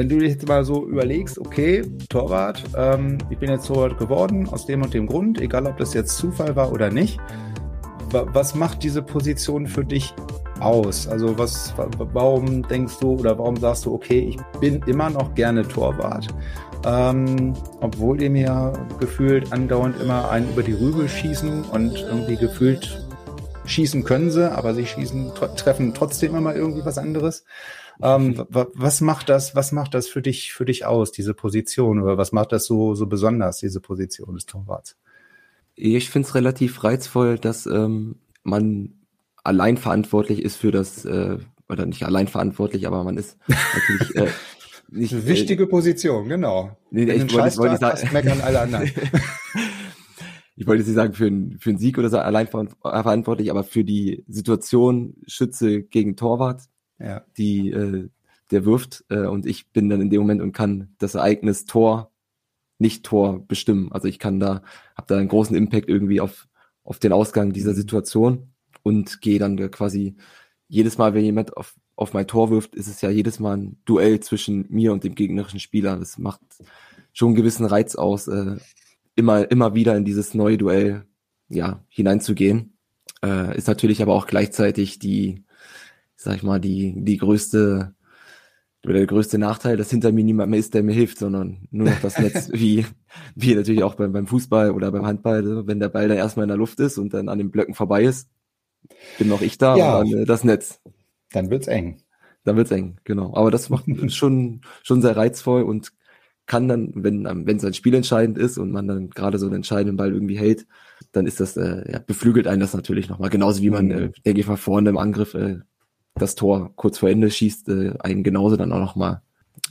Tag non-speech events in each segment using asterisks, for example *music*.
Wenn du dich jetzt mal so überlegst, okay, Torwart, ähm, ich bin jetzt Torwart geworden aus dem und dem Grund, egal ob das jetzt Zufall war oder nicht. Was macht diese Position für dich aus? Also was, warum denkst du oder warum sagst du, okay, ich bin immer noch gerne Torwart, ähm, obwohl die mir gefühlt andauernd immer einen über die Rübe schießen und irgendwie gefühlt schießen können sie, aber sie schießen, treffen trotzdem immer irgendwie was anderes. Ähm, was macht das, was macht das für dich, für dich aus, diese Position? Oder was macht das so, so besonders, diese Position des Torwarts? Ich finde es relativ reizvoll, dass ähm, man allein verantwortlich ist für das, äh, oder nicht allein verantwortlich, aber man ist natürlich äh, *laughs* nicht. Eine wichtige äh, Position, genau. Nee, Wenn ich wollte, wollte sagen, meckern alle anderen. *laughs* ich wollte jetzt nicht sagen für, ein, für einen Sieg oder so allein verantwortlich, aber für die Situation Schütze gegen Torwart ja. die äh, der wirft äh, und ich bin dann in dem Moment und kann das Ereignis Tor nicht Tor bestimmen. Also ich kann da, habe da einen großen Impact irgendwie auf auf den Ausgang dieser mhm. Situation und gehe dann quasi jedes Mal, wenn jemand auf auf mein Tor wirft, ist es ja jedes Mal ein Duell zwischen mir und dem gegnerischen Spieler. Das macht schon einen gewissen Reiz aus, äh, immer immer wieder in dieses neue Duell ja hineinzugehen. Äh, ist natürlich aber auch gleichzeitig die sag ich mal, die, die größte, oder der größte Nachteil, dass hinter mir niemand mehr ist, der mir hilft, sondern nur noch das Netz, *laughs* wie, wie natürlich auch beim, beim Fußball oder beim Handball, wenn der Ball dann erstmal in der Luft ist und dann an den Blöcken vorbei ist, bin noch ich da ja, und dann äh, das Netz. Dann wird's eng. Dann wird's eng, genau. Aber das macht *laughs* schon, schon sehr reizvoll und kann dann, wenn wenn es ein Spiel entscheidend ist und man dann gerade so einen entscheidenden Ball irgendwie hält, dann ist das äh, ja, beflügelt einen das natürlich nochmal. Genauso wie man, mhm. äh, denke ich mal, vorne im Angriff äh, das Tor kurz vor Ende schießt, äh, einen genauso dann auch nochmal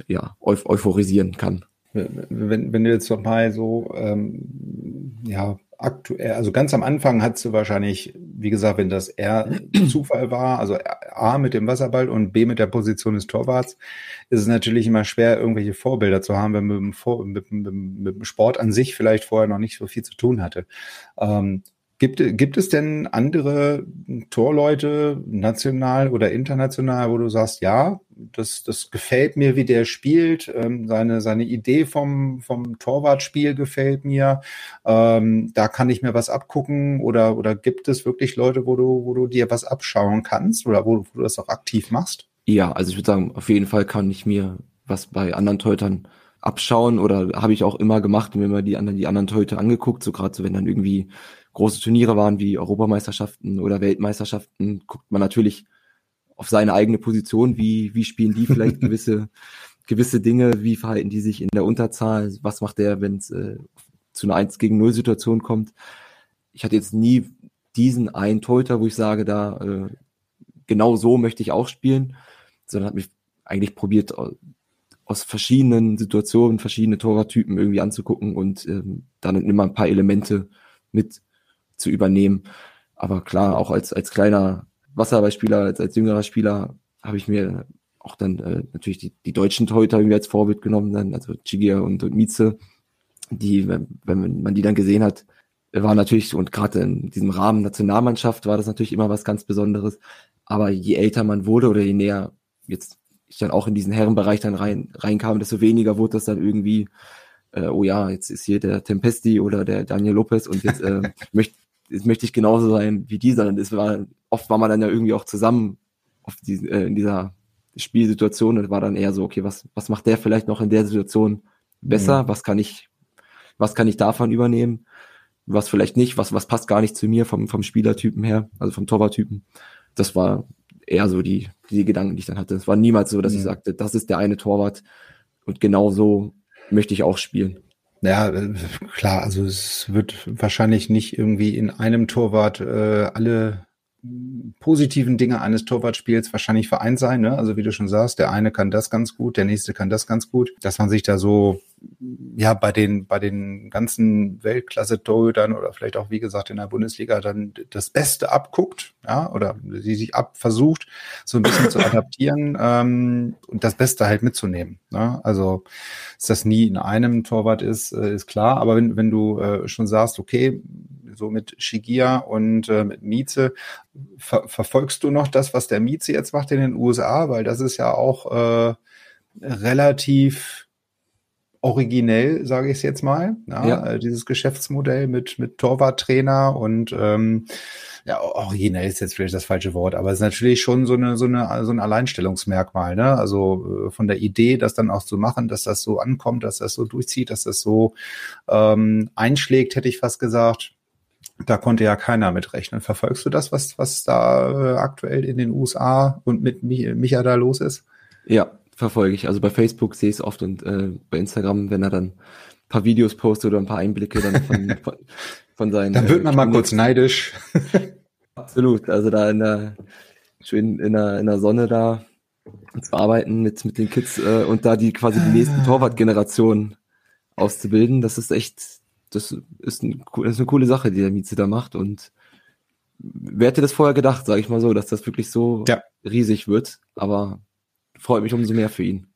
ja, euph euphorisieren kann. Wenn, wenn du jetzt noch mal so, ähm, ja, aktuell, also ganz am Anfang hast du wahrscheinlich, wie gesagt, wenn das R *clears throat* Zufall war, also A mit dem Wasserball und B mit der Position des Torwarts, ist es natürlich immer schwer, irgendwelche Vorbilder zu haben, wenn man mit dem, Vor mit, mit, mit dem Sport an sich vielleicht vorher noch nicht so viel zu tun hatte. Ähm, Gibt, gibt es denn andere Torleute, national oder international, wo du sagst, ja, das, das gefällt mir, wie der spielt, ähm, seine, seine Idee vom, vom Torwartspiel gefällt mir, ähm, da kann ich mir was abgucken oder, oder gibt es wirklich Leute, wo du, wo du dir was abschauen kannst oder wo, wo du das auch aktiv machst? Ja, also ich würde sagen, auf jeden Fall kann ich mir was bei anderen Torhütern abschauen oder habe ich auch immer gemacht mir mal die anderen, die anderen Torhüter angeguckt, so gerade so, wenn dann irgendwie große Turniere waren wie Europameisterschaften oder Weltmeisterschaften, guckt man natürlich auf seine eigene Position, wie, wie spielen die vielleicht *laughs* gewisse, gewisse Dinge, wie verhalten die sich in der Unterzahl, was macht der, wenn es äh, zu einer 1 gegen 0 Situation kommt. Ich hatte jetzt nie diesen einen Torhüter, wo ich sage, da äh, genau so möchte ich auch spielen, sondern hat mich eigentlich probiert, aus verschiedenen Situationen, verschiedene Torwarttypen irgendwie anzugucken und ähm, dann immer ein paar Elemente mit zu übernehmen. Aber klar, auch als, als kleiner Wasserballspieler, als, als jüngerer Spieler habe ich mir auch dann äh, natürlich die, die deutschen Torhüter irgendwie als Vorbild genommen, dann, also Chigia und, und Mieze, die, wenn, wenn man die dann gesehen hat, war natürlich, und gerade in diesem Rahmen Nationalmannschaft war das natürlich immer was ganz Besonderes. Aber je älter man wurde oder je näher jetzt ich dann auch in diesen Herrenbereich dann rein, reinkam, desto weniger wurde das dann irgendwie, äh, oh ja, jetzt ist hier der Tempesti oder der Daniel Lopez und jetzt äh, *laughs* möchte jetzt möchte ich genauso sein wie die, sondern es war, oft war man dann ja irgendwie auch zusammen auf die, äh, in dieser Spielsituation und war dann eher so, okay, was, was macht der vielleicht noch in der Situation besser? Mhm. Was kann ich, was kann ich davon übernehmen? Was vielleicht nicht, was, was passt gar nicht zu mir vom, vom Spielertypen her, also vom Torwarttypen. Das war eher so die, die Gedanken, die ich dann hatte. Es war niemals so, dass mhm. ich sagte, das ist der eine Torwart, Und genau so möchte ich auch spielen. Ja, äh, klar, also es wird wahrscheinlich nicht irgendwie in einem Torwart äh, alle positiven Dinge eines Torwartspiels wahrscheinlich vereint sein. Ne? Also wie du schon sagst, der eine kann das ganz gut, der nächste kann das ganz gut. Dass man sich da so ja bei den bei den ganzen Weltklasse-Torhütern oder vielleicht auch wie gesagt in der Bundesliga dann das Beste abguckt, ja, oder sie sich ab versucht so ein bisschen zu *laughs* adaptieren ähm, und das Beste halt mitzunehmen. Ne? Also dass das nie in einem Torwart ist, äh, ist klar. Aber wenn wenn du äh, schon sagst, okay so mit Shigia und äh, mit Mieze. Ver verfolgst du noch das, was der Mieze jetzt macht in den USA? Weil das ist ja auch äh, relativ originell, sage ich es jetzt mal. Ja, ja. Äh, dieses Geschäftsmodell mit, mit Torwarttrainer und ähm, ja, originell ist jetzt vielleicht das falsche Wort, aber es ist natürlich schon so eine, so eine, so ein Alleinstellungsmerkmal, ne? Also äh, von der Idee, das dann auch zu machen, dass das so ankommt, dass das so durchzieht, dass das so ähm, einschlägt, hätte ich fast gesagt. Da konnte ja keiner mit rechnen. Verfolgst du das, was, was da äh, aktuell in den USA und mit Micha da los ist? Ja, verfolge ich. Also bei Facebook sehe ich es oft und äh, bei Instagram, wenn er dann ein paar Videos postet oder ein paar Einblicke dann von, *laughs* von, von seinen. Dann wird man äh, mal kurz neidisch. *laughs* Absolut. Also da in der schön in der, in der Sonne da zu arbeiten mit, mit den Kids äh, und da die quasi die nächsten ah. Torwartgenerationen auszubilden, das ist echt das ist, ein, das ist eine coole Sache, die der Mieze da macht. Und wer hätte das vorher gedacht, sage ich mal so, dass das wirklich so ja. riesig wird. Aber freut mich umso mehr für ihn.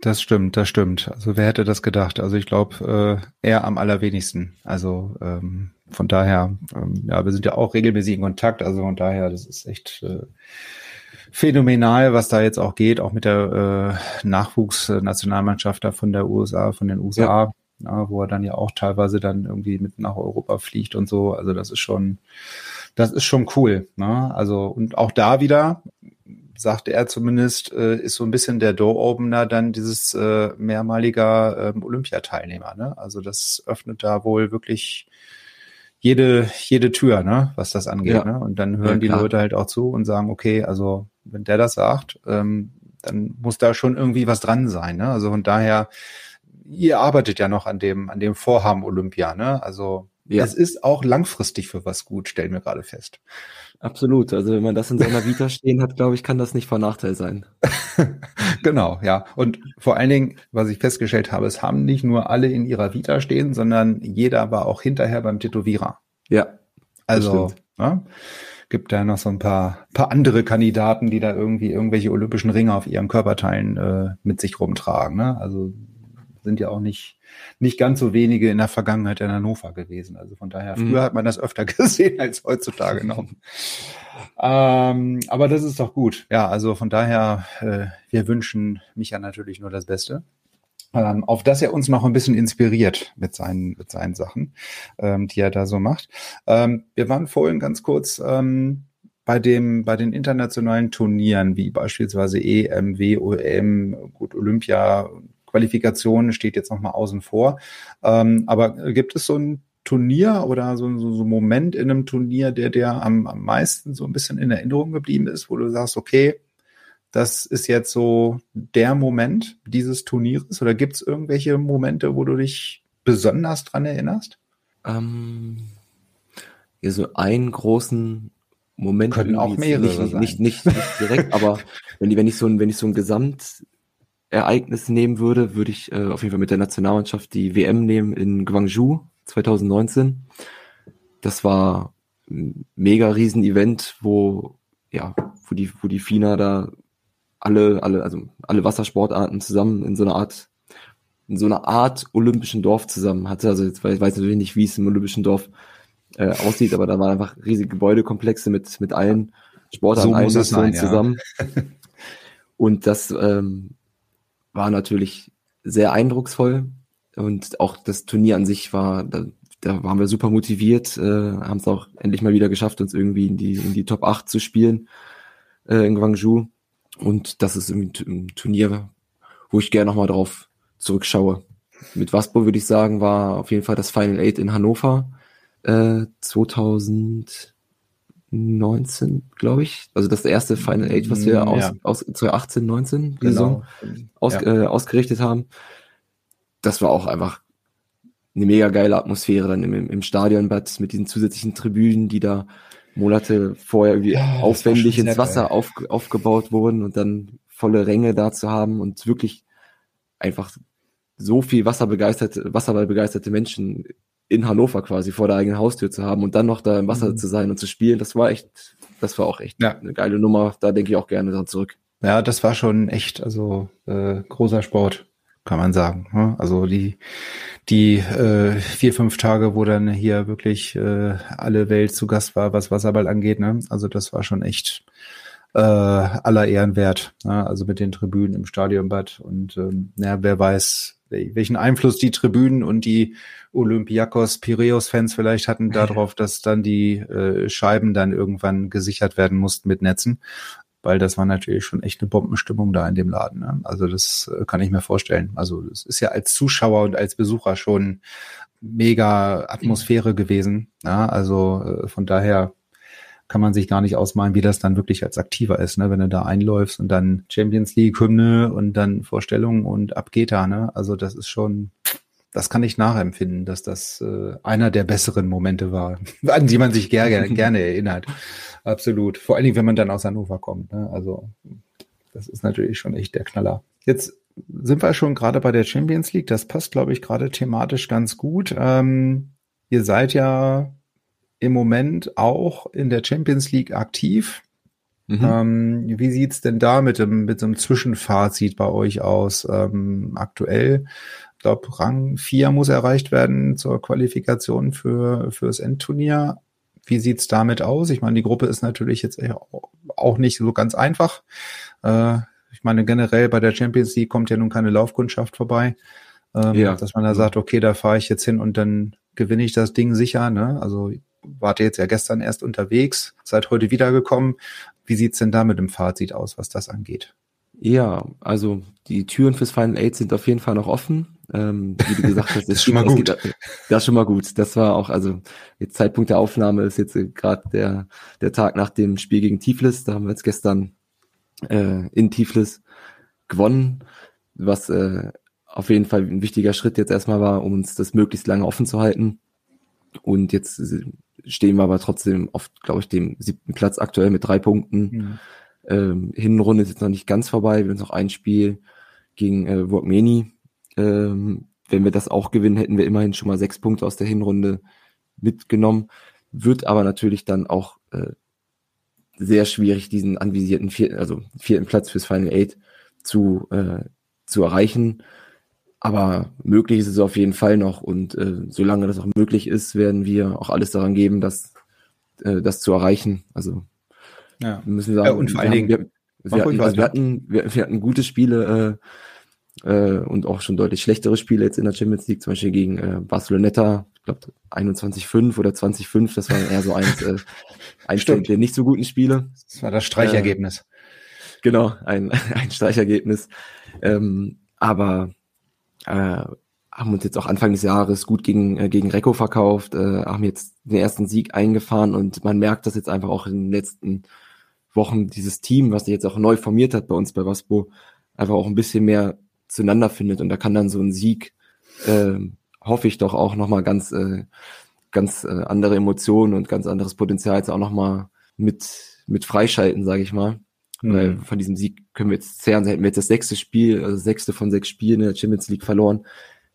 Das stimmt, das stimmt. Also wer hätte das gedacht? Also ich glaube, äh, er am allerwenigsten. Also ähm, von daher, ähm, ja, wir sind ja auch regelmäßig in Kontakt. Also von daher, das ist echt äh, phänomenal, was da jetzt auch geht, auch mit der äh, Nachwuchsnationalmannschaft da von der USA, von den USA. Ja ja, wo er dann ja auch teilweise dann irgendwie mit nach Europa fliegt und so. Also das ist schon, das ist schon cool. Ne? Also und auch da wieder sagte er zumindest, äh, ist so ein bisschen der Door-Opener dann dieses äh, mehrmaliger ähm, Olympiateilnehmer. Ne? Also das öffnet da wohl wirklich jede, jede Tür, ne, was das angeht. Ja. Ne? Und dann hören ja, die Leute halt auch zu und sagen, okay, also wenn der das sagt, ähm, dann muss da schon irgendwie was dran sein. Ne? Also von daher ihr arbeitet ja noch an dem, an dem Vorhaben Olympia, ne? Also ja. es ist auch langfristig für was gut, stellen wir gerade fest. Absolut. Also wenn man das in seiner Vita stehen hat, glaube ich, kann das nicht von Nachteil sein. *laughs* genau, ja. Und vor allen Dingen, was ich festgestellt habe, es haben nicht nur alle in ihrer Vita stehen, sondern jeder war auch hinterher beim Tätowierer. Ja. Also, ne? gibt da noch so ein paar, paar andere Kandidaten, die da irgendwie irgendwelche olympischen Ringe auf ihren Körperteilen äh, mit sich rumtragen. Ne? Also sind ja auch nicht, nicht ganz so wenige in der Vergangenheit in Hannover gewesen. Also von daher, früher mhm. hat man das öfter *laughs* gesehen als heutzutage noch. ähm, aber das ist doch gut. Ja, also von daher, äh, wir wünschen Micha natürlich nur das Beste. Ähm, auf das er uns noch ein bisschen inspiriert mit seinen, mit seinen Sachen, ähm, die er da so macht. Ähm, wir waren vorhin ganz kurz ähm, bei dem, bei den internationalen Turnieren, wie beispielsweise EM, WOM, gut, Olympia, Qualifikation steht jetzt nochmal außen vor. Ähm, aber gibt es so ein Turnier oder so, so, so ein Moment in einem Turnier, der dir am, am meisten so ein bisschen in Erinnerung geblieben ist, wo du sagst, okay, das ist jetzt so der Moment dieses Turnieres? Oder gibt es irgendwelche Momente, wo du dich besonders dran erinnerst? Ähm, ja, so einen großen Moment. Können auch mehrere nicht, sein. Nicht, nicht, nicht direkt, aber *laughs* wenn, wenn ich so ein, wenn ich so ein Gesamt Ereignis nehmen würde, würde ich äh, auf jeden Fall mit der Nationalmannschaft die WM nehmen in Guangzhou 2019. Das war ein mega riesen Event, wo ja, wo die wo die FINA da alle alle also alle Wassersportarten zusammen in so einer Art in so einer Art olympischen Dorf zusammen hatte. Also jetzt weiß, weiß natürlich nicht, wie es im olympischen Dorf äh, aussieht, aber da waren einfach riesige Gebäudekomplexe mit mit allen Sportarten so sein, zusammen. Ja. *laughs* Und das ähm, war natürlich sehr eindrucksvoll und auch das Turnier an sich war, da, da waren wir super motiviert, äh, haben es auch endlich mal wieder geschafft, uns irgendwie in die, in die Top 8 zu spielen äh, in Guangzhou. Und das ist ein Turnier, wo ich gerne nochmal drauf zurückschaue. Mit Waspo würde ich sagen, war auf jeden Fall das Final Eight in Hannover äh, 2000 19, glaube ich. Also das erste Final Eight, was wir mm, aus, ja. aus 2018, 19 die genau. Saison aus, ja. äh, ausgerichtet haben. das war auch einfach eine mega geile Atmosphäre dann im, im Stadionbad mit diesen zusätzlichen Tribünen, die da Monate vorher irgendwie ja, aufwendig ins Wasser auf, aufgebaut wurden und dann volle Ränge da zu haben und wirklich einfach so viel wasserbegeisterte, wasserballbegeisterte Menschen in Hannover quasi vor der eigenen Haustür zu haben und dann noch da im Wasser mhm. zu sein und zu spielen, das war echt, das war auch echt ja. eine geile Nummer. Da denke ich auch gerne dran zurück. Ja, das war schon echt, also äh, großer Sport, kann man sagen. Ne? Also die die äh, vier fünf Tage, wo dann hier wirklich äh, alle Welt zu Gast war, was Wasserball angeht. Ne? Also das war schon echt äh, aller Ehren wert. Ne? Also mit den Tribünen im Stadionbad und ähm, ja, wer weiß, welchen Einfluss die Tribünen und die Olympiakos Piraeus Fans vielleicht hatten *laughs* darauf, dass dann die äh, Scheiben dann irgendwann gesichert werden mussten mit Netzen, weil das war natürlich schon echt eine Bombenstimmung da in dem Laden. Ne? Also das äh, kann ich mir vorstellen. Also es ist ja als Zuschauer und als Besucher schon mega Atmosphäre gewesen. Ja? Also äh, von daher kann man sich gar nicht ausmalen, wie das dann wirklich als aktiver ist, ne? wenn du da einläufst und dann Champions League Hymne und dann Vorstellungen und ab geht da, ne? Also das ist schon, das kann ich nachempfinden, dass das äh, einer der besseren Momente war, *laughs* an die man sich gerne, *laughs* gerne erinnert. Absolut. Vor allen Dingen, wenn man dann aus Hannover kommt. Ne? Also das ist natürlich schon echt der Knaller. Jetzt sind wir schon gerade bei der Champions League. Das passt, glaube ich, gerade thematisch ganz gut. Ähm, ihr seid ja im Moment auch in der Champions League aktiv. Mhm. Ähm, wie sieht's denn da mit dem, mit so einem Zwischenfazit bei euch aus ähm, aktuell? Ich glaube, Rang 4 muss erreicht werden zur Qualifikation für fürs Endturnier. Wie sieht's damit aus? Ich meine, die Gruppe ist natürlich jetzt auch nicht so ganz einfach. Äh, ich meine, generell bei der Champions League kommt ja nun keine Laufkundschaft vorbei. Ähm, ja. Dass man da sagt, okay, da fahre ich jetzt hin und dann gewinne ich das Ding sicher. Ne? Also wart ihr jetzt ja gestern erst unterwegs, seid heute wiedergekommen. Wie sieht's denn da mit dem Fazit aus, was das angeht? Ja, also die Türen fürs Final Eight sind auf jeden Fall noch offen. Ähm, wie du gesagt hast, *laughs* das ist schon mal gut. Geht, das ist schon mal gut. Das war auch, also jetzt Zeitpunkt der Aufnahme ist jetzt gerade der der Tag nach dem Spiel gegen Tiflis. Da haben wir jetzt gestern äh, in Tiflis gewonnen, was äh, auf jeden Fall ein wichtiger Schritt jetzt erstmal war, um uns das möglichst lange offen zu halten. Und jetzt stehen wir aber trotzdem auf, glaube ich, dem siebten Platz aktuell mit drei Punkten. Mhm. Ähm, Hinrunde ist jetzt noch nicht ganz vorbei. Wir haben noch ein Spiel gegen äh, Workmeni. Ähm, wenn wir das auch gewinnen, hätten wir immerhin schon mal sechs Punkte aus der Hinrunde mitgenommen. Wird aber natürlich dann auch äh, sehr schwierig, diesen anvisierten vierten, also vierten Platz fürs Final Eight zu, äh, zu erreichen. Aber möglich ist es auf jeden Fall noch und äh, solange das auch möglich ist, werden wir auch alles daran geben, das, äh, das zu erreichen. Also ja. müssen sagen, ja, und vor allen Dingen, wir, wir, hatten, also wir, hatten, wir, wir, hatten gute Spiele äh, äh, und auch schon deutlich schlechtere Spiele jetzt in der Champions League, zum Beispiel gegen äh, Barceloneta, ich glaube 21-5 oder 20-5, das war eher so eins, äh, *laughs* eins der, der nicht so guten Spiele. Das war das Streichergebnis. Äh, genau, ein, *laughs* ein Streichergebnis. Ähm, aber äh, haben uns jetzt auch Anfang des Jahres gut gegen, äh, gegen Recco verkauft, äh, haben jetzt den ersten Sieg eingefahren und man merkt das jetzt einfach auch in den letzten Wochen, dieses Team, was sich jetzt auch neu formiert hat bei uns bei Waspo, einfach auch ein bisschen mehr zueinander findet und da kann dann so ein Sieg, äh, hoffe ich doch auch nochmal ganz, äh, ganz äh, andere Emotionen und ganz anderes Potenzial jetzt auch nochmal mit, mit freischalten, sage ich mal. Mhm. Weil von diesem Sieg können wir jetzt zehren, hätten wir jetzt das sechste Spiel, also sechste von sechs Spielen in der Champions League verloren.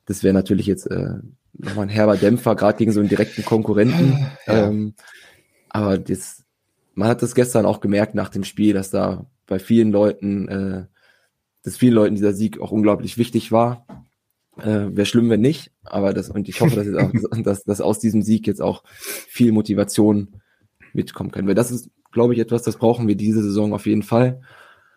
Das wäre natürlich jetzt äh, nochmal ein herber Dämpfer, gerade gegen so einen direkten Konkurrenten. Ja. Ähm, aber das, man hat das gestern auch gemerkt nach dem Spiel, dass da bei vielen Leuten, äh, dass vielen Leuten dieser Sieg auch unglaublich wichtig war. Äh, Wäre schlimm, wenn nicht, aber das, und ich hoffe, dass, jetzt auch, *laughs* dass, dass aus diesem Sieg jetzt auch viel Motivation mitkommen können. Weil das ist glaube ich, etwas, das brauchen wir diese Saison auf jeden Fall.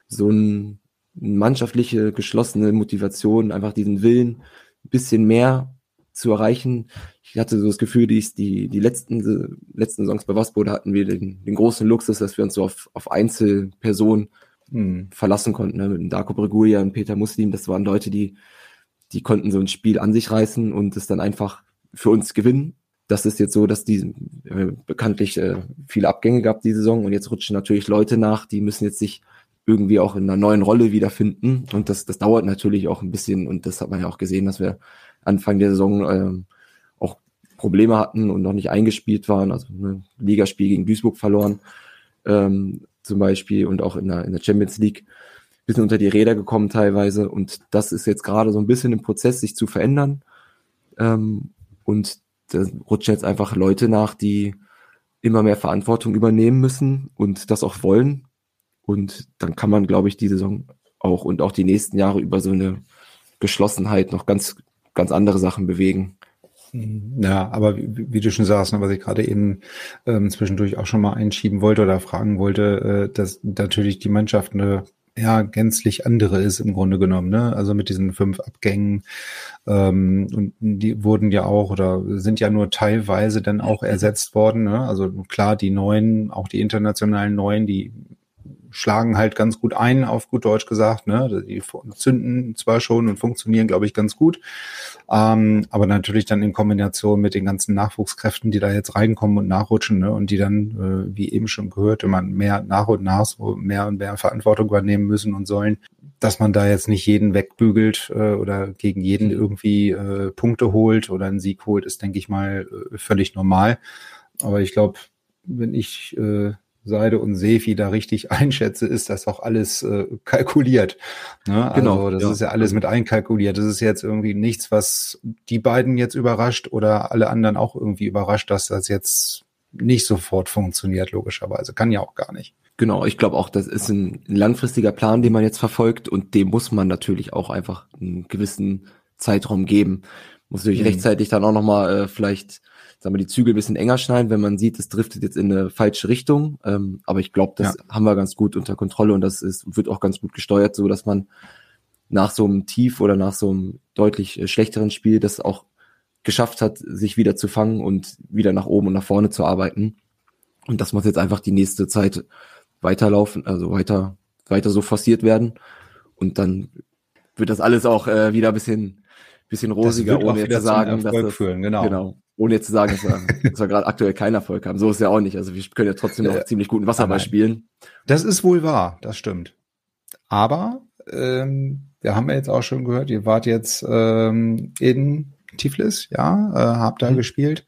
So ein mannschaftliche, geschlossene Motivation, einfach diesen Willen, ein bisschen mehr zu erreichen. Ich hatte so das Gefühl, die, die, die letzten, letzten Saisons bei Waspo, hatten wir den, den großen Luxus, dass wir uns so auf, auf Einzelpersonen hm. verlassen konnten. Ne? Mit Darko Bregulia und Peter Muslim, das waren Leute, die, die konnten so ein Spiel an sich reißen und es dann einfach für uns gewinnen das ist jetzt so, dass die äh, bekanntlich äh, viele Abgänge gab die Saison und jetzt rutschen natürlich Leute nach, die müssen jetzt sich irgendwie auch in einer neuen Rolle wiederfinden. Und das, das dauert natürlich auch ein bisschen. Und das hat man ja auch gesehen, dass wir Anfang der Saison ähm, auch Probleme hatten und noch nicht eingespielt waren. Also ein Ligaspiel gegen Duisburg verloren ähm, zum Beispiel und auch in der, in der Champions League bisschen unter die Räder gekommen teilweise. Und das ist jetzt gerade so ein bisschen im Prozess, sich zu verändern. Ähm, und da rutschen jetzt einfach Leute nach, die immer mehr Verantwortung übernehmen müssen und das auch wollen. Und dann kann man, glaube ich, die Saison auch und auch die nächsten Jahre über so eine Geschlossenheit noch ganz, ganz andere Sachen bewegen. Ja, aber wie, wie du schon sagst, ne, was ich gerade eben ähm, zwischendurch auch schon mal einschieben wollte oder fragen wollte, äh, dass natürlich die Mannschaft eine ja gänzlich andere ist im Grunde genommen, ne? Also mit diesen fünf Abgängen ähm, und die wurden ja auch oder sind ja nur teilweise dann auch ersetzt worden. Ne? Also klar, die neuen, auch die internationalen neuen, die schlagen halt ganz gut ein, auf gut Deutsch gesagt. Ne? Die zünden zwar schon und funktionieren, glaube ich, ganz gut. Ähm, aber natürlich dann in Kombination mit den ganzen Nachwuchskräften, die da jetzt reinkommen und nachrutschen ne? und die dann, äh, wie eben schon gehört, immer mehr nach und nach so mehr und mehr Verantwortung übernehmen müssen und sollen, dass man da jetzt nicht jeden wegbügelt äh, oder gegen jeden irgendwie äh, Punkte holt oder einen Sieg holt, ist, denke ich mal, äh, völlig normal. Aber ich glaube, wenn ich äh, Seide und Sefi da richtig *laughs* einschätze, ist das auch alles äh, kalkuliert. Ne? Genau. Also das ja. ist ja alles mit einkalkuliert. Das ist jetzt irgendwie nichts, was die beiden jetzt überrascht oder alle anderen auch irgendwie überrascht, dass das jetzt nicht sofort funktioniert, logischerweise. Kann ja auch gar nicht. Genau, ich glaube auch, das ist ein langfristiger Plan, den man jetzt verfolgt und dem muss man natürlich auch einfach einen gewissen Zeitraum geben. Muss natürlich mhm. rechtzeitig dann auch nochmal äh, vielleicht sagen wir, die Zügel ein bisschen enger schneiden, wenn man sieht, es driftet jetzt in eine falsche Richtung. Ähm, aber ich glaube, das ja. haben wir ganz gut unter Kontrolle und das ist, wird auch ganz gut gesteuert, so dass man nach so einem Tief oder nach so einem deutlich äh, schlechteren Spiel das auch geschafft hat, sich wieder zu fangen und wieder nach oben und nach vorne zu arbeiten. Und das muss jetzt einfach die nächste Zeit weiterlaufen, also weiter, weiter so forciert werden. Und dann wird das alles auch äh, wieder ein bisschen, bisschen rosiger, ohne jetzt zu sagen, dass das, führen, genau. genau ohne jetzt zu sagen, dass wir, *laughs* dass wir gerade aktuell keinen Erfolg haben. So ist ja auch nicht. Also wir können ja trotzdem noch äh, ziemlich guten Wasserball spielen. Das ist wohl wahr, das stimmt. Aber ähm, wir haben ja jetzt auch schon gehört, ihr wart jetzt ähm, in Tiflis, ja, äh, habt da mhm. gespielt.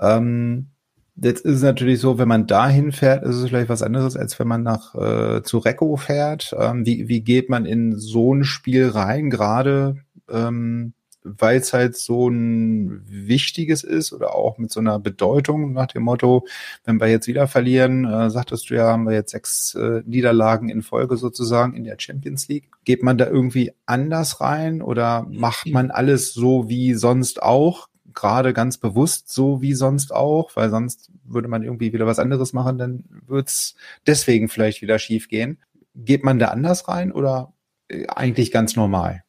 Ähm, jetzt ist es natürlich so, wenn man dahin fährt, ist es vielleicht was anderes, als wenn man nach äh, zu Recco fährt. Ähm, wie, wie geht man in so ein Spiel rein, gerade ähm, weil es halt so ein wichtiges ist oder auch mit so einer Bedeutung nach dem Motto, wenn wir jetzt wieder verlieren, äh, sagtest du ja, haben wir jetzt sechs äh, Niederlagen in Folge sozusagen in der Champions League. Geht man da irgendwie anders rein oder macht man alles so wie sonst auch? Gerade ganz bewusst so wie sonst auch, weil sonst würde man irgendwie wieder was anderes machen, dann wird's deswegen vielleicht wieder schief gehen. Geht man da anders rein oder äh, eigentlich ganz normal?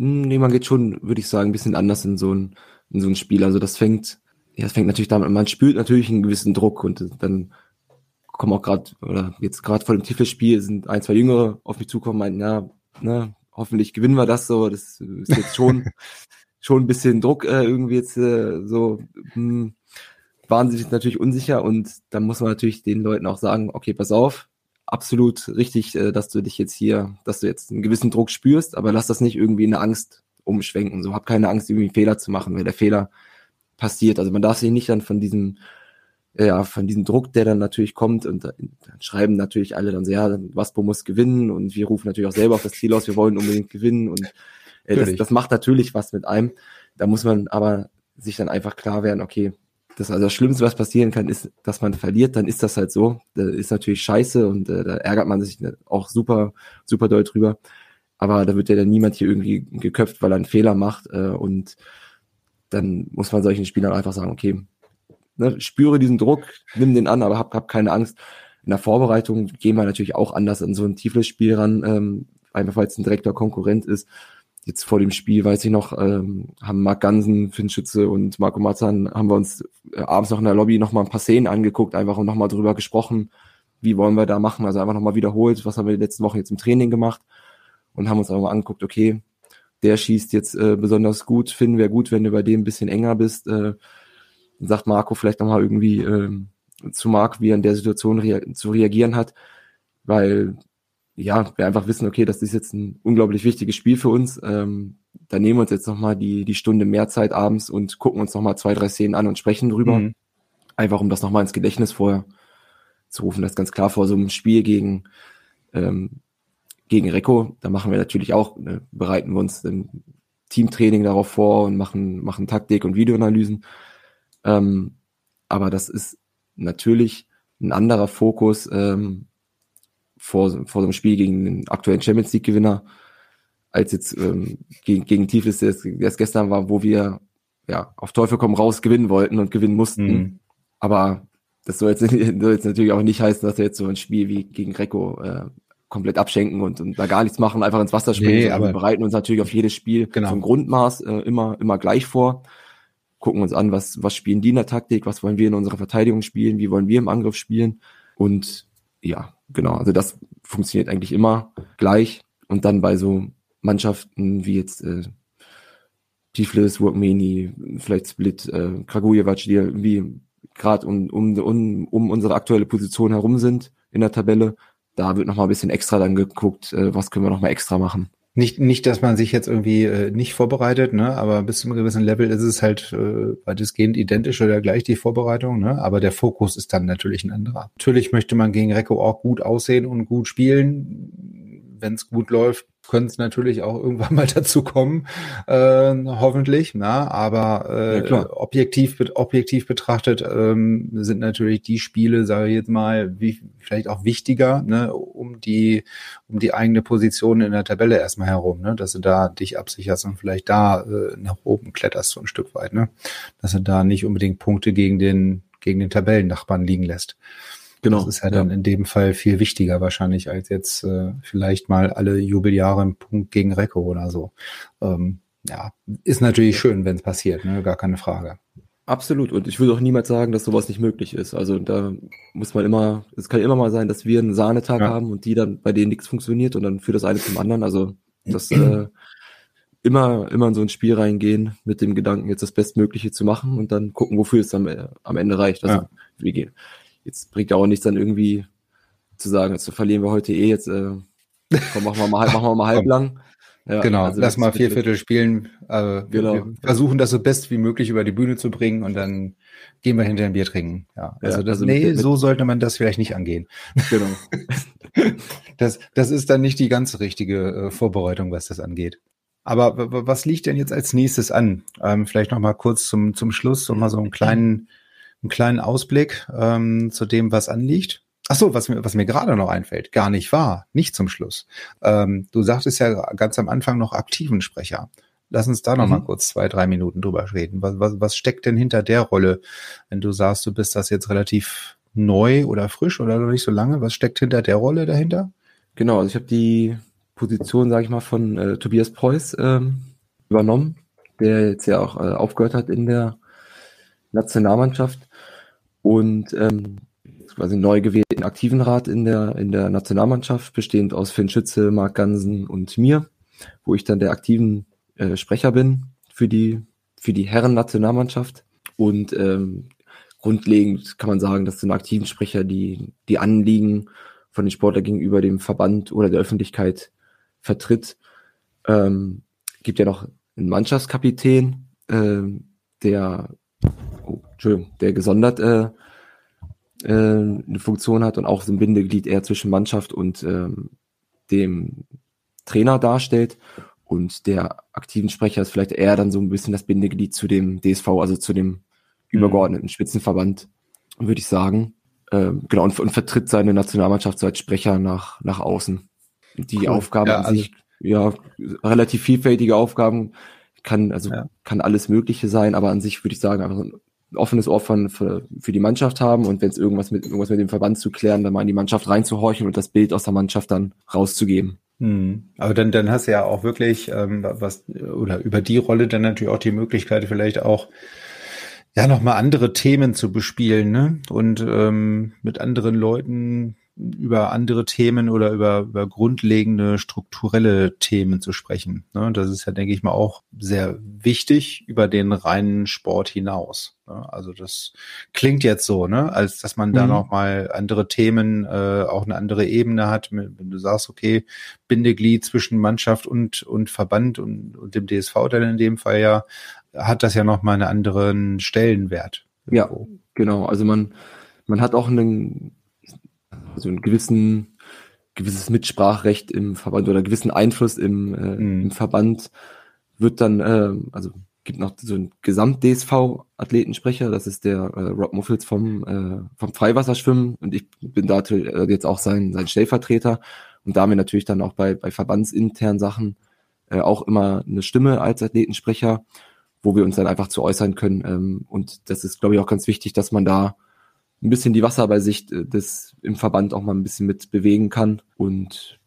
Hm, nee, man geht schon, würde ich sagen, ein bisschen anders in so ein, in so ein Spiel. Also das fängt, ja, das fängt natürlich damit, man spürt natürlich einen gewissen Druck und dann kommen auch gerade, oder jetzt gerade vor dem Titelspiel sind ein, zwei Jüngere auf mich zukommen, meinten, ja, ne, hoffentlich gewinnen wir das so. Das ist jetzt schon, *laughs* schon ein bisschen Druck äh, irgendwie jetzt äh, so, hm, waren sie sich natürlich unsicher und dann muss man natürlich den Leuten auch sagen, okay, pass auf, absolut richtig, äh, dass du dich jetzt hier, dass du jetzt einen gewissen Druck spürst, aber lass das nicht irgendwie in eine Angst umschwenken. So hab keine Angst, irgendwie einen Fehler zu machen, weil der Fehler passiert. Also man darf sich nicht dann von diesem, äh, ja, von diesem Druck, der dann natürlich kommt und dann schreiben natürlich alle dann sehr, Waspo muss gewinnen und wir rufen natürlich auch selber auf das Ziel aus, wir wollen unbedingt gewinnen und äh, das, das macht natürlich was mit einem. Da muss man aber sich dann einfach klar werden, okay, das, also das Schlimmste, was passieren kann, ist, dass man verliert, dann ist das halt so. Das ist natürlich scheiße und äh, da ärgert man sich auch super, super doll drüber. Aber da wird ja dann niemand hier irgendwie geköpft, weil er einen Fehler macht. Äh, und dann muss man solchen Spielern einfach sagen, okay, ne, spüre diesen Druck, nimm den an, aber hab, hab keine Angst. In der Vorbereitung gehen wir natürlich auch anders an so ein tiefes Spiel ran, ähm, einfach weil es ein direkter Konkurrent ist jetzt vor dem Spiel, weiß ich noch, ähm, haben Marc Gansen, Finn Schütze und Marco Matzan, haben wir uns äh, abends noch in der Lobby noch mal ein paar Szenen angeguckt, einfach und noch mal drüber gesprochen, wie wollen wir da machen, also einfach noch mal wiederholt, was haben wir die letzten Wochen jetzt im Training gemacht? Und haben uns auch mal angeguckt, okay, der schießt jetzt äh, besonders gut, Finn wäre gut, wenn du bei dem ein bisschen enger bist, äh, sagt Marco vielleicht noch mal irgendwie äh, zu Marc, wie er in der Situation rea zu reagieren hat, weil ja, wir einfach wissen, okay, das ist jetzt ein unglaublich wichtiges Spiel für uns. Ähm, da nehmen wir uns jetzt nochmal die, die Stunde mehr Zeit abends und gucken uns nochmal zwei, drei Szenen an und sprechen drüber. Mhm. Einfach um das nochmal ins Gedächtnis vorher zu rufen. Das ist ganz klar vor so einem Spiel gegen, ähm, gegen Recco. Da machen wir natürlich auch, äh, bereiten wir uns ein Teamtraining darauf vor und machen, machen Taktik und Videoanalysen. Ähm, aber das ist natürlich ein anderer Fokus, ähm, vor, vor so einem Spiel gegen den aktuellen Champions League Gewinner, als jetzt ähm, gegen, gegen Tiflis, der es gestern war, wo wir ja auf Teufel komm raus gewinnen wollten und gewinnen mussten. Mhm. Aber das soll jetzt, *laughs* soll jetzt natürlich auch nicht heißen, dass wir jetzt so ein Spiel wie gegen Recco äh, komplett abschenken und, und da gar nichts machen, einfach ins Wasser springen. Nee, aber wir bereiten uns natürlich auf jedes Spiel genau. vom Grundmaß äh, immer, immer gleich vor. Gucken uns an, was, was spielen die in der Taktik, was wollen wir in unserer Verteidigung spielen, wie wollen wir im Angriff spielen. Und ja, genau, also das funktioniert eigentlich immer gleich. Und dann bei so Mannschaften wie jetzt äh, Tiflis, Workmeni, vielleicht Split, äh, Kragujevac, die irgendwie gerade um, um, um, um unsere aktuelle Position herum sind in der Tabelle, da wird nochmal ein bisschen extra dann geguckt, äh, was können wir nochmal extra machen. Nicht, nicht, dass man sich jetzt irgendwie äh, nicht vorbereitet, ne? aber bis zu einem gewissen Level ist es halt äh, weitestgehend identisch oder gleich die Vorbereitung, ne? aber der Fokus ist dann natürlich ein anderer. Natürlich möchte man gegen Recco auch gut aussehen und gut spielen. Wenn es gut läuft, könnte es natürlich auch irgendwann *laughs* mal dazu kommen, äh, hoffentlich. Na, aber äh, ja, objektiv, objektiv betrachtet ähm, sind natürlich die Spiele, sage ich jetzt mal, wie, vielleicht auch wichtiger, ne, um die, um die eigene Position in der Tabelle erstmal herum, ne, dass du da dich absicherst und vielleicht da äh, nach oben kletterst so ein Stück weit, ne, dass du da nicht unbedingt Punkte gegen den gegen den Tabellennachbarn liegen lässt. Genau. Das ist ja dann ja. in dem Fall viel wichtiger wahrscheinlich als jetzt äh, vielleicht mal alle Jubeljahre ein Punkt gegen Recco oder so. Ähm, ja, ist natürlich schön, wenn es passiert, ne? gar keine Frage. Absolut. Und ich würde auch niemals sagen, dass sowas nicht möglich ist. Also da muss man immer, es kann immer mal sein, dass wir einen Sahnetag ja. haben und die dann bei denen nichts funktioniert und dann führt das eine zum anderen. Also das *clears throat* äh, immer, immer in so ein Spiel reingehen mit dem Gedanken, jetzt das Bestmögliche zu machen und dann gucken, wofür es am, am Ende reicht. Also ja. wir gehen jetzt bringt ja auch nichts dann irgendwie zu sagen, jetzt verlieren wir heute eh jetzt, äh, komm, machen wir mal, machen wir mal *laughs* halblang. Ja, genau, also lass mal vier Viertel spielen. Äh, genau. Wir versuchen das so best wie möglich über die Bühne zu bringen und dann gehen wir hinter ein Bier trinken. Ja, also, ja, das, also nee, mit, so sollte man das vielleicht nicht angehen. Genau. *laughs* das, das ist dann nicht die ganz richtige äh, Vorbereitung, was das angeht. Aber was liegt denn jetzt als nächstes an? Ähm, vielleicht noch mal kurz zum, zum Schluss, um mal so einen *clears throat* kleinen einen kleinen Ausblick ähm, zu dem, was anliegt. Ach so, was mir, was mir gerade noch einfällt, gar nicht wahr, nicht zum Schluss. Ähm, du sagtest ja ganz am Anfang noch aktiven Sprecher. Lass uns da noch mhm. mal kurz zwei, drei Minuten drüber reden. Was, was, was steckt denn hinter der Rolle, wenn du sagst, du bist das jetzt relativ neu oder frisch oder noch nicht so lange? Was steckt hinter der Rolle dahinter? Genau, also ich habe die Position, sage ich mal, von äh, Tobias Preuß ähm, übernommen, der jetzt ja auch äh, aufgehört hat in der Nationalmannschaft und ähm, quasi neu gewählten aktiven Rat in der, in der Nationalmannschaft, bestehend aus Finn Schütze, Marc Gansen und mir, wo ich dann der aktiven äh, Sprecher bin für die, für die Herren-Nationalmannschaft. Und ähm, grundlegend kann man sagen, dass ein aktiven Sprecher die, die Anliegen von den Sportlern gegenüber dem Verband oder der Öffentlichkeit vertritt. Ähm, gibt ja noch einen Mannschaftskapitän, äh, der oh, Entschuldigung, der gesondert äh, äh, eine Funktion hat und auch so ein Bindeglied eher zwischen Mannschaft und ähm, dem Trainer darstellt. Und der aktiven Sprecher ist vielleicht eher dann so ein bisschen das Bindeglied zu dem DSV, also zu dem mhm. übergeordneten Spitzenverband, würde ich sagen. Ähm, genau, und, und, vertritt seine Nationalmannschaft so als Sprecher nach, nach außen. Die cool. Aufgaben ja, an also sich, ja, relativ vielfältige Aufgaben, kann, also ja. kann alles Mögliche sein, aber an sich würde ich sagen, einfach ein offenes Ohr von, für, für die Mannschaft haben und wenn es irgendwas mit irgendwas mit dem Verband zu klären, dann mal in die Mannschaft reinzuhorchen und das Bild aus der Mannschaft dann rauszugeben. Hm. Aber dann, dann hast du ja auch wirklich ähm, was oder über die Rolle dann natürlich auch die Möglichkeit, vielleicht auch ja nochmal andere Themen zu bespielen, ne? Und ähm, mit anderen Leuten über andere Themen oder über, über grundlegende strukturelle Themen zu sprechen. Ne? Das ist ja, denke ich mal, auch sehr wichtig über den reinen Sport hinaus. Ne? Also das klingt jetzt so, ne, als dass man da Mhm. noch mal andere Themen, äh, auch eine andere Ebene hat. Wenn du sagst, okay, Bindeglied zwischen Mannschaft und und Verband und, und dem DSV dann in dem Fall ja, hat das ja noch mal einen anderen Stellenwert. Ja. irgendwo. Genau, also man, man hat auch einen, also einen gewissen, gewisses Mitsprachrecht im Verband oder gewissen Einfluss im, äh, Mhm. im Verband. Wird dann, äh, also gibt noch so einen Gesamt-DSV-Athletensprecher, das ist der äh, Rob Muffels vom, äh, vom Freiwasserschwimmen und ich bin da äh, jetzt auch sein, sein Stellvertreter. Und da haben wir natürlich dann auch bei, bei verbandsinternen Sachen äh, auch immer eine Stimme als Athletensprecher wo wir uns dann einfach zu äußern können. Ähm, und das ist, glaube ich, auch ganz wichtig, dass man da ein bisschen die Wasserballsicht äh, des im Verband auch mal ein bisschen mit bewegen kann. Und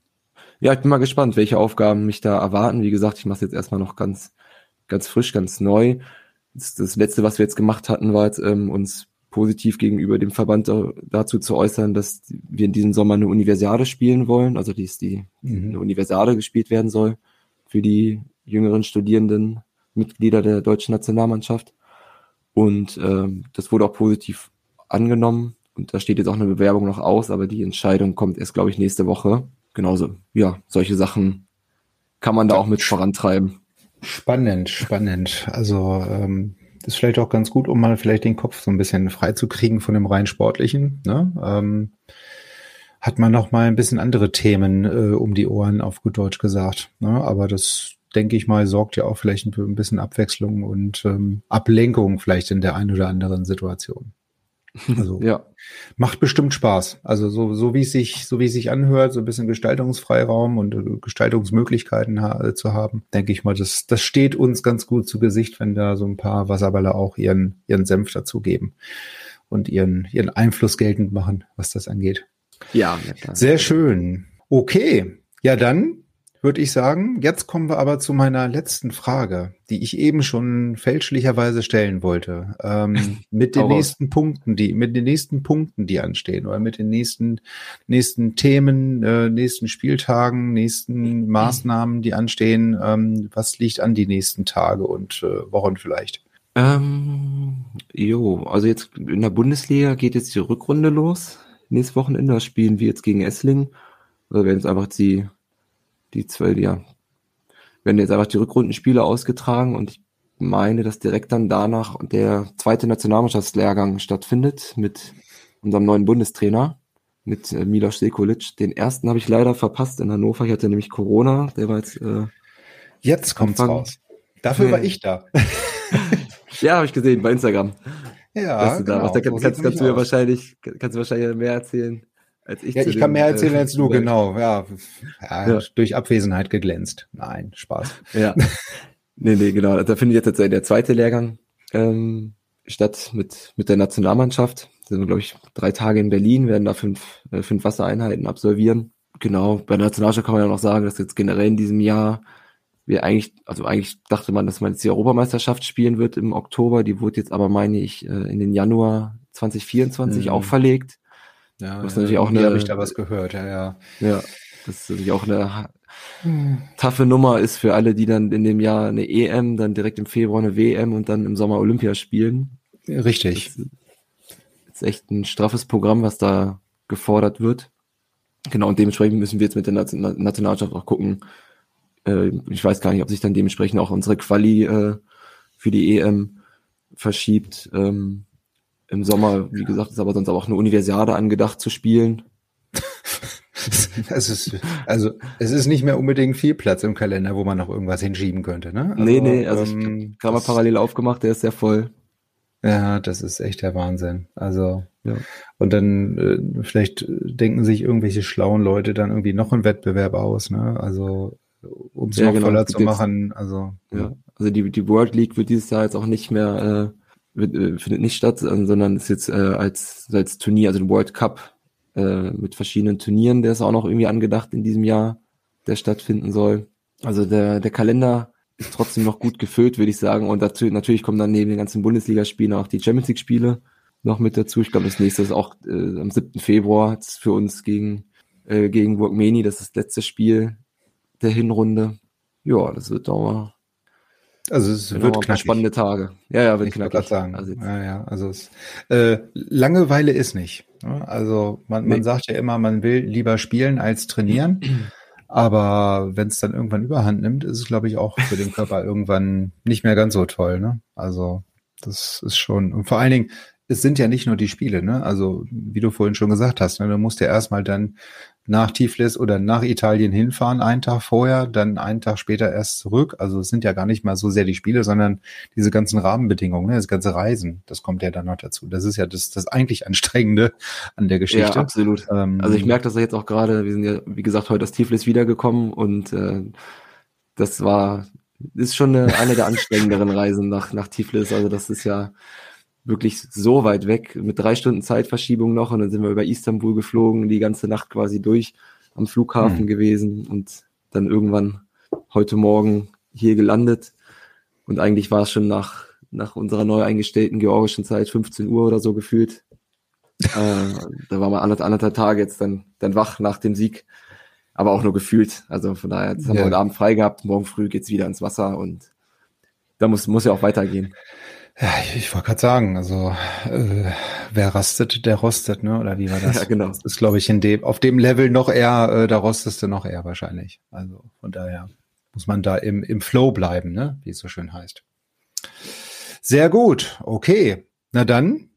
ja, ich bin mal gespannt, welche Aufgaben mich da erwarten. Wie gesagt, ich mache es jetzt erstmal noch ganz, ganz frisch, ganz neu. Das, das letzte, was wir jetzt gemacht hatten, war jetzt ähm, uns positiv gegenüber dem Verband da, dazu zu äußern, dass wir in diesem Sommer eine Universiade spielen wollen, also die ist die Mhm. eine Universiade gespielt werden soll für die jüngeren Studierenden, Mitglieder der deutschen Nationalmannschaft. Und ähm, das wurde auch positiv angenommen. Und da steht jetzt auch eine Bewerbung noch aus, aber die Entscheidung kommt erst, glaube ich, nächste Woche. Genauso, ja, solche Sachen kann man da auch mit vorantreiben. Spannend, spannend. Also ähm, ist vielleicht auch ganz gut, um mal vielleicht den Kopf so ein bisschen frei zu kriegen von dem rein sportlichen. Ne? Ähm, hat man noch mal ein bisschen andere Themen äh, um die Ohren, auf gut Deutsch gesagt. Ne? Aber das denke ich mal sorgt ja auch vielleicht ein, ein bisschen Abwechslung und ähm, Ablenkung vielleicht in der einen oder anderen Situation. Also Ja, macht bestimmt Spaß. Also so, so wie es sich, so wie es sich anhört, so ein bisschen Gestaltungsfreiraum und äh, Gestaltungsmöglichkeiten ha äh, zu haben, denke ich mal, das, das steht uns ganz gut zu Gesicht, wenn da so ein paar Wasserballer auch ihren, ihren Senf dazugeben und ihren, ihren Einfluss geltend machen, was das angeht. ja. Sehr schön. Okay. Ja, dann würde ich sagen, jetzt kommen wir aber zu meiner letzten Frage, die ich eben schon fälschlicherweise stellen wollte. Ähm, *laughs* mit den nächsten Punkten, die, mit den nächsten Punkten, die anstehen, oder mit den nächsten, nächsten Themen, äh, nächsten Spieltagen, nächsten Maßnahmen, die anstehen. Ähm, was liegt an die nächsten Tage und äh, Wochen vielleicht? Ähm, jo, also jetzt in der Bundesliga geht jetzt die Rückrunde los. Nächstes Wochenende spielen wir jetzt gegen Esslingen. Also werden jetzt einfach die, die zwölf, ja, werden jetzt einfach die Rückrundenspiele ausgetragen und ich meine, dass direkt dann danach der zweite Nationalmannschaftslehrgang stattfindet mit unserem neuen Bundestrainer, mit äh, Milos Sekulic. Den ersten habe ich leider verpasst in Hannover. Ich hatte nämlich Corona, der war jetzt, äh, Jetzt kommt's Anfang- raus. Dafür Nee. war ich da. *laughs* ja, habe ich gesehen bei Instagram. Ja, da genau. Da so kannst, kannst, kannst du mir aus. wahrscheinlich, kannst du wahrscheinlich mehr erzählen als ich. Ja, ich dem, kann mehr erzählen äh, als du, genau. Ja, ja, Ja. durch Abwesenheit geglänzt. Nein, Spaß. Ja. nee, nee, genau. Da findet jetzt der zweite Lehrgang ähm, statt mit, mit der Nationalmannschaft. Sind wir, glaube ich, drei Tage in Berlin, werden da fünf, äh, fünf Wassereinheiten absolvieren. Genau, bei der Nationalmannschaft kann man ja noch sagen, dass jetzt generell in diesem Jahr wir eigentlich, also eigentlich dachte man, dass man jetzt die Europameisterschaft spielen wird im Oktober. Die wurde jetzt aber, meine ich, äh, in den Januar 2024 Mhm. auch verlegt. Ja, Was natürlich auch eine- habe ich da was gehört. Ja, ja. Ja, das ist natürlich auch eine ha- taffe Nummer ist für alle, die dann in dem Jahr eine EM, dann direkt im Februar eine WM und dann im Sommer Olympia spielen. Richtig. Das ist echt ein straffes Programm, was da gefordert wird. Genau, und dementsprechend müssen wir jetzt mit der Nation- Nationalmannschaft auch gucken. Äh, ich weiß gar nicht, ob sich dann dementsprechend auch unsere Quali äh, für die EM verschiebt. Ähm, Im Sommer, wie gesagt, ist aber sonst aber auch eine Universiade angedacht zu spielen. Ist, also, es ist nicht mehr unbedingt viel Platz im Kalender, wo man noch irgendwas hinschieben könnte, ne? nee, nee, also ich ähm, gerade mal das- parallel aufgemacht, der ist sehr voll. Ja, das ist echt der Wahnsinn. Also, Ja. und dann äh, vielleicht denken sich irgendwelche schlauen Leute dann irgendwie noch einen Wettbewerb aus, ne? Also, um es Ja, noch genau. voller zu machen. Also, Ja. Also die, die World League wird dieses Jahr jetzt auch nicht mehr, äh, äh, findet nicht statt, sondern ist jetzt äh, als, als Turnier, also den World Cup äh, mit verschiedenen Turnieren, der ist auch noch irgendwie angedacht in diesem Jahr, der stattfinden soll. Also der, der Kalender ist trotzdem noch gut gefüllt, würde ich sagen. Und dazu, natürlich kommen dann neben den ganzen Bundesligaspielen auch die Champions League-Spiele. noch mit dazu. Ich glaube, das nächste ist auch äh, am 7. Februar für uns gegen, äh, gegen Workmeni. Das ist das letzte Spiel der Hinrunde. Ja, das wird auch also es wird knackig. spannende Tage. Ja, ja, wird ich knackig. sagen. Also ja, ja, also es, äh, Langeweile ist nicht. Ne? Also man, man sagt ja immer, man will lieber spielen als trainieren. *clears throat* Aber wenn es dann irgendwann überhand nimmt, ist es, glaube ich, auch für den Körper *laughs* irgendwann nicht mehr ganz so toll. Ne? Also das ist schon, und vor allen Dingen, es sind ja nicht nur die Spiele, ne? Also, wie du vorhin schon gesagt hast, ne? du musst ja erstmal dann nach Tiflis oder nach Italien hinfahren, einen Tag vorher, dann einen Tag später erst zurück. Also es sind ja gar nicht mal so sehr die Spiele, sondern diese ganzen Rahmenbedingungen, ne? das ganze Reisen, das kommt ja dann noch dazu. Das ist ja das, das eigentlich Anstrengende an der Geschichte. Ja, absolut. Ähm, also ich merke das jetzt auch gerade, wir sind ja, wie gesagt, heute aus Tiflis wiedergekommen und äh, das war, ist schon eine, eine der anstrengenderen Reisen nach, nach Tiflis. Also das ist ja wirklich so weit weg, mit drei Stunden Zeitverschiebung noch und dann sind wir über Istanbul geflogen, die ganze Nacht quasi durch am Flughafen mhm. gewesen und dann irgendwann heute Morgen hier gelandet und eigentlich war es schon nach, nach unserer neu eingestellten georgischen Zeit 15 Uhr oder so gefühlt. *laughs* äh, da waren wir anderthalb, anderthalb Tage jetzt dann, dann wach nach dem Sieg, aber auch nur gefühlt. Also von daher, jetzt haben wir heute Abend frei gehabt, morgen früh geht's wieder ins Wasser und da muss, muss ja auch weitergehen. Ja, ich, ich wollte gerade sagen, also äh, wer rastet, der rostet, ne? Oder wie war das? *laughs* Ja, genau. Das ist, glaube ich, in dem, auf dem Level noch eher, äh, da rostest du noch eher wahrscheinlich. Also von daher muss man da im, im Flow bleiben, ne? Wie es so schön heißt. Sehr gut, okay. Na dann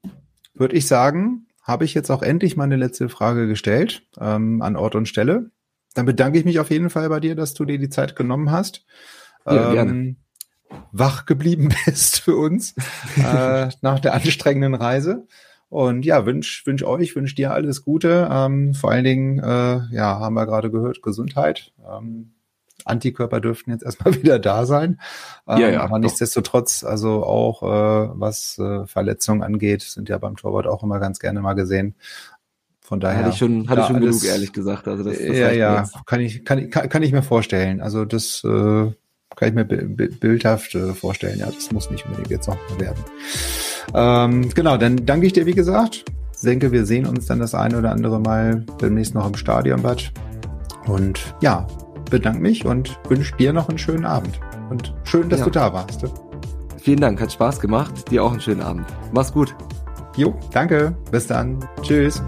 würde ich sagen, habe ich jetzt auch endlich meine letzte Frage gestellt ähm, an Ort und Stelle. Dann bedanke ich mich auf jeden Fall bei dir, dass du dir die Zeit genommen hast. Ja, ähm, gerne wach geblieben *laughs* bist für uns äh, nach der anstrengenden Reise. Und ja, wünsch, wünsch euch, wünsch dir alles Gute. Ähm, vor allen Dingen, äh, ja, haben wir gerade gehört, Gesundheit. Ähm, Antikörper dürften jetzt *laughs* erstmal wieder da sein. Ähm, ja, ja, aber nichtsdestotrotz, also auch äh, was äh, Verletzungen angeht, sind ja beim Torwart auch immer ganz gerne mal gesehen. Von daher. Hatte ich schon, hatte ich schon alles, genug, ehrlich gesagt. Also das, das ja, ja, kann ich, kann, kann, kann ich mir vorstellen. Also das äh, kann ich mir bildhaft äh, vorstellen. Ja, das muss nicht unbedingt jetzt noch werden. Ähm, genau, dann danke ich dir, wie gesagt. Ich denke, wir sehen uns dann das eine oder andere Mal demnächst noch im Stadionbad. Und ja, bedanke mich und wünsche dir noch einen schönen Abend. Und schön, dass ja. du da warst. Vielen Dank, hat Spaß gemacht. Dir auch einen schönen Abend. Mach's gut. Jo, danke. Bis dann. Tschüss.